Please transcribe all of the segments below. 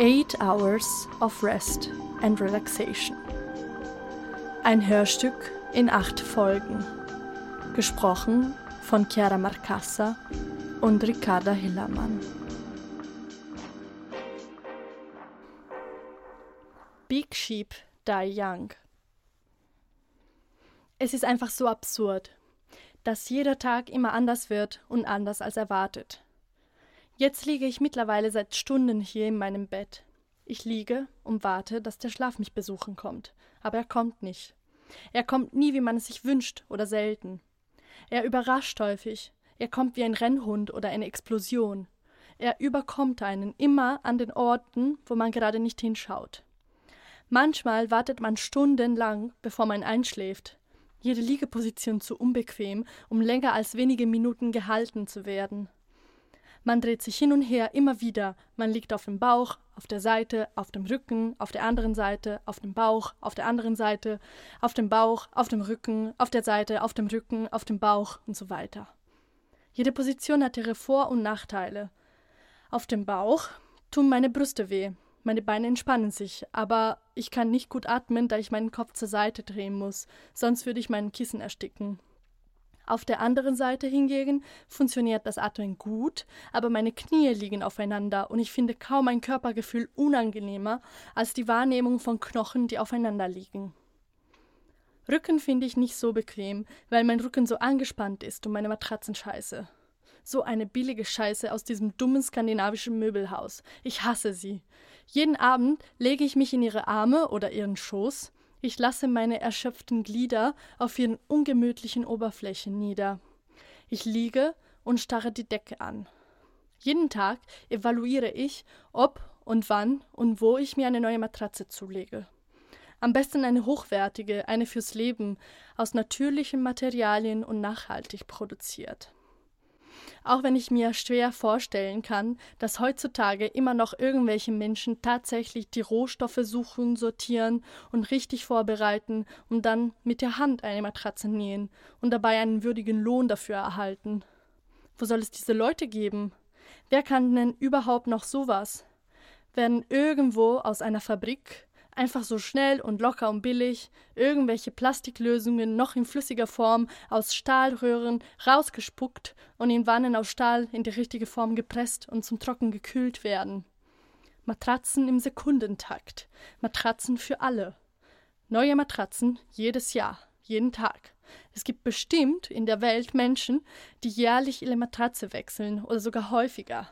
Eight Hours of Rest and Relaxation. Ein Hörstück in acht Folgen. Gesprochen von Chiara Marcassa und Ricarda Hillermann. Big Sheep Die Young. Es ist einfach so absurd, dass jeder Tag immer anders wird und anders als erwartet. Jetzt liege ich mittlerweile seit Stunden hier in meinem Bett. Ich liege und warte, dass der Schlaf mich besuchen kommt, aber er kommt nicht. Er kommt nie, wie man es sich wünscht, oder selten. Er überrascht häufig, er kommt wie ein Rennhund oder eine Explosion. Er überkommt einen immer an den Orten, wo man gerade nicht hinschaut. Manchmal wartet man stundenlang, bevor man einschläft. Jede Liegeposition zu unbequem, um länger als wenige Minuten gehalten zu werden. Man dreht sich hin und her immer wieder. Man liegt auf dem Bauch, auf der Seite, auf dem Rücken, auf der anderen Seite, auf dem Bauch, auf der anderen Seite, auf dem Bauch, auf dem Rücken, auf der Seite, auf dem Rücken, auf dem Bauch und so weiter. Jede Position hat ihre Vor- und Nachteile. Auf dem Bauch tun meine Brüste weh. Meine Beine entspannen sich, aber ich kann nicht gut atmen, da ich meinen Kopf zur Seite drehen muss, sonst würde ich meinen Kissen ersticken. Auf der anderen Seite hingegen funktioniert das Atmen gut, aber meine Knie liegen aufeinander und ich finde kaum ein Körpergefühl unangenehmer als die Wahrnehmung von Knochen, die aufeinander liegen. Rücken finde ich nicht so bequem, weil mein Rücken so angespannt ist und meine Matratzen scheiße. So eine billige Scheiße aus diesem dummen skandinavischen Möbelhaus. Ich hasse sie. Jeden Abend lege ich mich in ihre Arme oder ihren Schoß, ich lasse meine erschöpften Glieder auf ihren ungemütlichen Oberflächen nieder. Ich liege und starre die Decke an. Jeden Tag evaluiere ich, ob und wann und wo ich mir eine neue Matratze zulege. Am besten eine hochwertige, eine fürs Leben, aus natürlichen Materialien und nachhaltig produziert. Auch wenn ich mir schwer vorstellen kann, dass heutzutage immer noch irgendwelche Menschen tatsächlich die Rohstoffe suchen, sortieren und richtig vorbereiten und dann mit der Hand eine Matratze nähen und dabei einen würdigen Lohn dafür erhalten. Wo soll es diese Leute geben? Wer kann denn überhaupt noch sowas? Werden irgendwo aus einer Fabrik einfach so schnell und locker und billig irgendwelche Plastiklösungen noch in flüssiger Form aus Stahlröhren rausgespuckt und in Wannen aus Stahl in die richtige Form gepresst und zum Trocken gekühlt werden. Matratzen im Sekundentakt. Matratzen für alle. Neue Matratzen jedes Jahr, jeden Tag. Es gibt bestimmt in der Welt Menschen, die jährlich ihre Matratze wechseln oder sogar häufiger.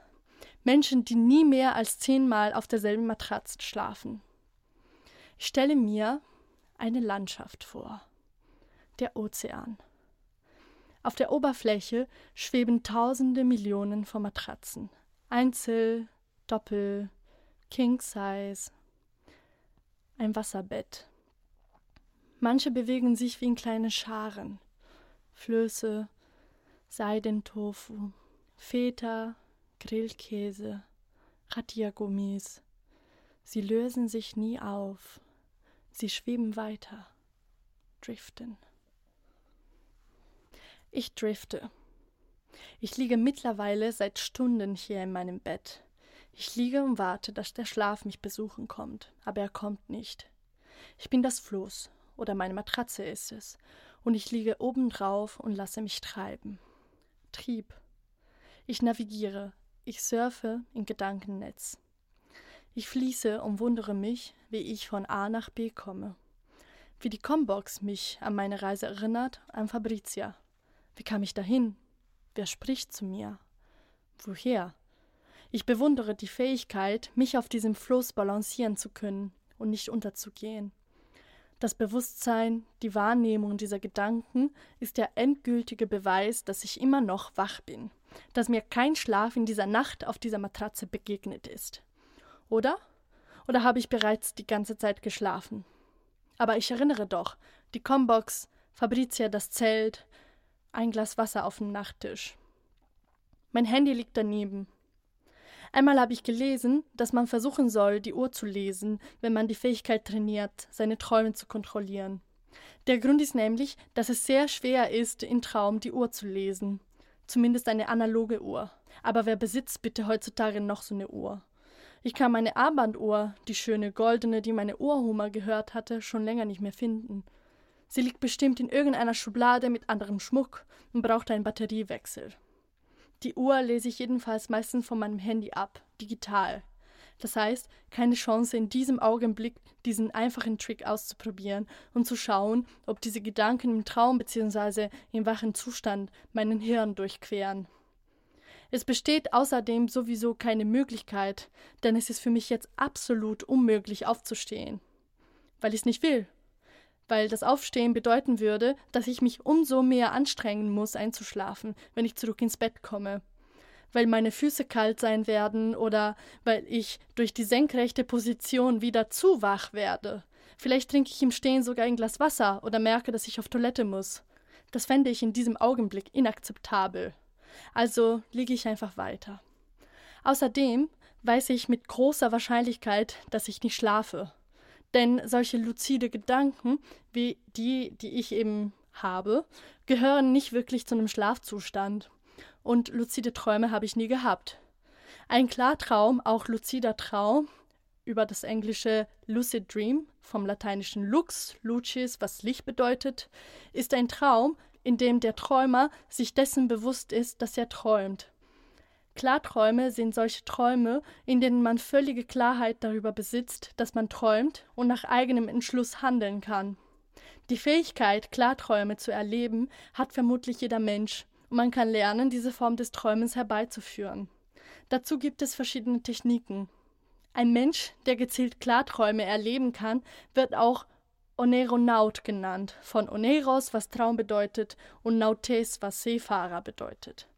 Menschen, die nie mehr als zehnmal auf derselben Matratze schlafen. Ich stelle mir eine Landschaft vor. Der Ozean. Auf der Oberfläche schweben tausende Millionen von Matratzen. Einzel, Doppel, King Size. Ein Wasserbett. Manche bewegen sich wie in kleine Scharen. Flöße, Seidentofu, Feta, Grillkäse, Radiergummis. Sie lösen sich nie auf. Sie schweben weiter, driften. Ich drifte. Ich liege mittlerweile seit Stunden hier in meinem Bett. Ich liege und warte, dass der Schlaf mich besuchen kommt, aber er kommt nicht. Ich bin das Floß, oder meine Matratze ist es, und ich liege obendrauf und lasse mich treiben. Trieb. Ich navigiere, ich surfe im Gedankennetz. Ich fließe und wundere mich, wie ich von A nach B komme. Wie die Combox mich an meine Reise erinnert, an Fabrizia. Wie kam ich dahin? Wer spricht zu mir? Woher? Ich bewundere die Fähigkeit, mich auf diesem Floß balancieren zu können und nicht unterzugehen. Das Bewusstsein, die Wahrnehmung dieser Gedanken ist der endgültige Beweis, dass ich immer noch wach bin, dass mir kein Schlaf in dieser Nacht auf dieser Matratze begegnet ist. Oder? Oder habe ich bereits die ganze Zeit geschlafen? Aber ich erinnere doch, die Combox, Fabrizia das Zelt, ein Glas Wasser auf dem Nachttisch. Mein Handy liegt daneben. Einmal habe ich gelesen, dass man versuchen soll, die Uhr zu lesen, wenn man die Fähigkeit trainiert, seine Träume zu kontrollieren. Der Grund ist nämlich, dass es sehr schwer ist, im Traum die Uhr zu lesen. Zumindest eine analoge Uhr. Aber wer besitzt bitte heutzutage noch so eine Uhr? Ich kann meine Armbanduhr, die schöne goldene, die meine Ohrhummer gehört hatte, schon länger nicht mehr finden. Sie liegt bestimmt in irgendeiner Schublade mit anderem Schmuck und braucht einen Batteriewechsel. Die Uhr lese ich jedenfalls meistens von meinem Handy ab, digital. Das heißt, keine Chance in diesem Augenblick diesen einfachen Trick auszuprobieren und zu schauen, ob diese Gedanken im Traum bzw. im wachen Zustand meinen Hirn durchqueren. Es besteht außerdem sowieso keine Möglichkeit, denn es ist für mich jetzt absolut unmöglich aufzustehen. Weil ich es nicht will. Weil das Aufstehen bedeuten würde, dass ich mich umso mehr anstrengen muss, einzuschlafen, wenn ich zurück ins Bett komme. Weil meine Füße kalt sein werden oder weil ich durch die senkrechte Position wieder zu wach werde. Vielleicht trinke ich im Stehen sogar ein Glas Wasser oder merke, dass ich auf Toilette muss. Das fände ich in diesem Augenblick inakzeptabel. Also liege ich einfach weiter. Außerdem weiß ich mit großer Wahrscheinlichkeit, dass ich nicht schlafe. Denn solche luzide Gedanken, wie die, die ich eben habe, gehören nicht wirklich zu einem Schlafzustand. Und luzide Träume habe ich nie gehabt. Ein Klartraum, auch luzider Traum, über das englische Lucid Dream, vom lateinischen lux, lucis, was Licht bedeutet, ist ein Traum, in dem der Träumer sich dessen bewusst ist, dass er träumt. Klarträume sind solche Träume, in denen man völlige Klarheit darüber besitzt, dass man träumt und nach eigenem Entschluss handeln kann. Die Fähigkeit, Klarträume zu erleben, hat vermutlich jeder Mensch, und man kann lernen, diese Form des Träumens herbeizuführen. Dazu gibt es verschiedene Techniken. Ein Mensch, der gezielt Klarträume erleben kann, wird auch Oneronaut genannt, von Oneros, was Traum bedeutet, und Nautes, was Seefahrer bedeutet.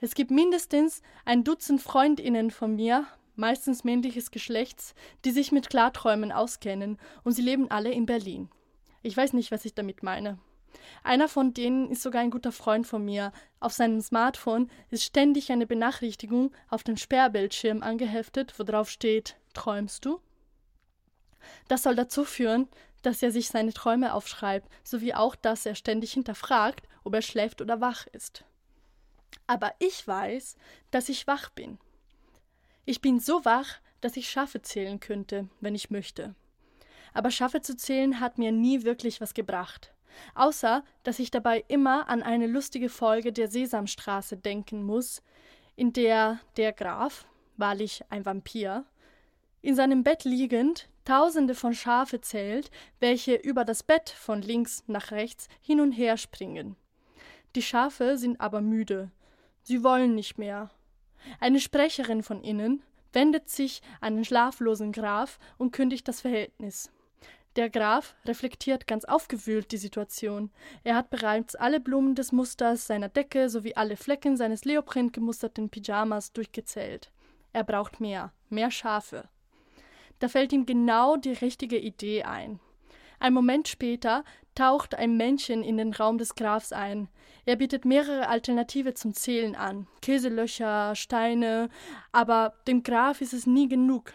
Es gibt mindestens ein Dutzend Freundinnen von mir, meistens männliches Geschlechts, die sich mit Klarträumen auskennen, und sie leben alle in Berlin. Ich weiß nicht, was ich damit meine. Einer von denen ist sogar ein guter Freund von mir. Auf seinem Smartphone ist ständig eine Benachrichtigung auf den Sperrbildschirm angeheftet, wo drauf steht Träumst du? Das soll dazu führen, dass er sich seine Träume aufschreibt, sowie auch, dass er ständig hinterfragt, ob er schläft oder wach ist. Aber ich weiß, dass ich wach bin. Ich bin so wach, dass ich Schafe zählen könnte, wenn ich möchte. Aber Schafe zu zählen hat mir nie wirklich was gebracht. Außer, dass ich dabei immer an eine lustige Folge der Sesamstraße denken muss, in der der Graf, wahrlich ein Vampir, in seinem Bett liegend Tausende von Schafe zählt, welche über das Bett von links nach rechts hin und her springen. Die Schafe sind aber müde. Sie wollen nicht mehr. Eine Sprecherin von innen wendet sich an den schlaflosen Graf und kündigt das Verhältnis. Der Graf reflektiert ganz aufgewühlt die Situation. Er hat bereits alle Blumen des Musters seiner Decke sowie alle Flecken seines Leoprint gemusterten Pyjamas durchgezählt. Er braucht mehr, mehr Schafe. Da fällt ihm genau die richtige Idee ein. Ein Moment später taucht ein Männchen in den Raum des Grafs ein. Er bietet mehrere Alternative zum Zählen an. Käselöcher, Steine, aber dem Graf ist es nie genug.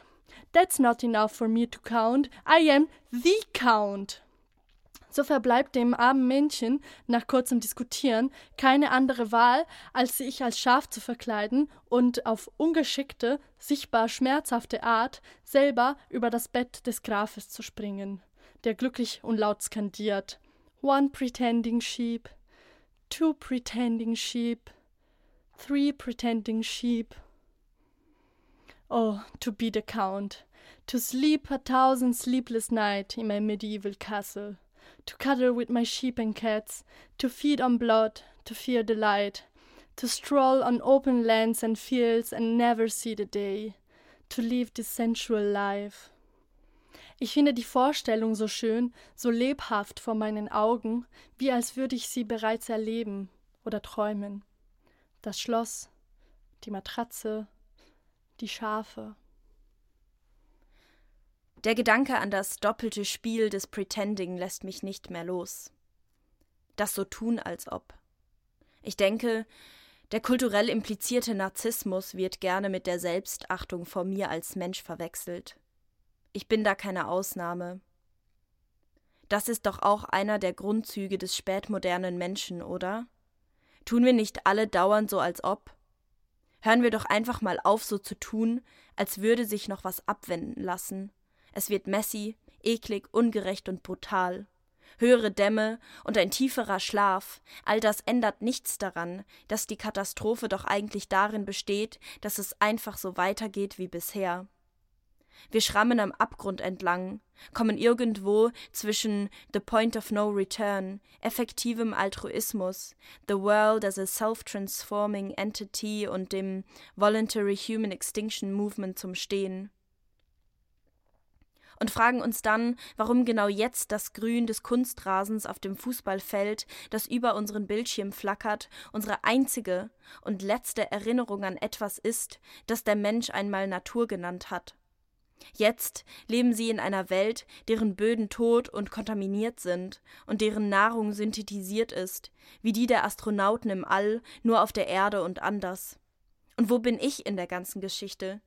That's not enough for me to count. I am the Count. So verbleibt dem armen Männchen nach kurzem Diskutieren keine andere Wahl, als sich als Schaf zu verkleiden und auf ungeschickte, sichtbar schmerzhafte Art selber über das Bett des Grafes zu springen, der glücklich und laut skandiert One pretending sheep, two pretending sheep, three pretending sheep. Oh, to be the Count, to sleep a thousand sleepless nights in my medieval castle to cuddle with my sheep and cats, to feed on blood, to fear the light, to stroll on open lands and fields and never see the day, to live this sensual life. Ich finde die Vorstellung so schön, so lebhaft vor meinen Augen, wie als würde ich sie bereits erleben oder träumen. Das Schloss, die Matratze, die Schafe. Der Gedanke an das doppelte Spiel des Pretending lässt mich nicht mehr los. Das so tun als ob. Ich denke, der kulturell implizierte Narzissmus wird gerne mit der Selbstachtung vor mir als Mensch verwechselt. Ich bin da keine Ausnahme. Das ist doch auch einer der Grundzüge des spätmodernen Menschen, oder? Tun wir nicht alle dauernd so als ob? Hören wir doch einfach mal auf, so zu tun, als würde sich noch was abwenden lassen. Es wird messy, eklig, ungerecht und brutal. Höhere Dämme und ein tieferer Schlaf, all das ändert nichts daran, dass die Katastrophe doch eigentlich darin besteht, dass es einfach so weitergeht wie bisher. Wir schrammen am Abgrund entlang, kommen irgendwo zwischen The Point of No Return, effektivem Altruismus, The World as a Self-Transforming Entity und dem Voluntary Human Extinction Movement zum Stehen. Und fragen uns dann, warum genau jetzt das Grün des Kunstrasens auf dem Fußballfeld, das über unseren Bildschirm flackert, unsere einzige und letzte Erinnerung an etwas ist, das der Mensch einmal Natur genannt hat. Jetzt leben sie in einer Welt, deren Böden tot und kontaminiert sind und deren Nahrung synthetisiert ist, wie die der Astronauten im All, nur auf der Erde und anders. Und wo bin ich in der ganzen Geschichte?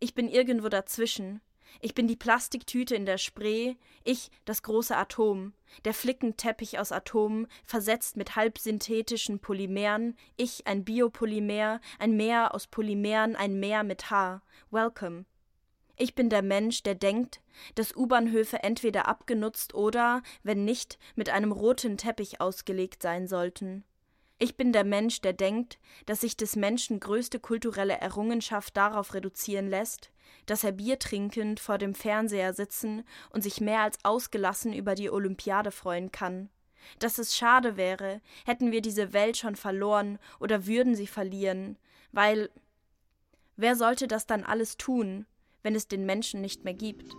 Ich bin irgendwo dazwischen. Ich bin die Plastiktüte in der Spree, ich das große Atom, der Flickenteppich aus Atomen, versetzt mit halbsynthetischen Polymeren, ich ein Biopolymer, ein Meer aus Polymeren, ein Meer mit Haar. Welcome. Ich bin der Mensch, der denkt, dass U-Bahnhöfe entweder abgenutzt oder, wenn nicht, mit einem roten Teppich ausgelegt sein sollten. Ich bin der Mensch, der denkt, dass sich des Menschen größte kulturelle Errungenschaft darauf reduzieren lässt, dass er Bier trinkend vor dem Fernseher sitzen und sich mehr als ausgelassen über die Olympiade freuen kann. Dass es schade wäre, hätten wir diese Welt schon verloren oder würden sie verlieren, weil wer sollte das dann alles tun, wenn es den Menschen nicht mehr gibt.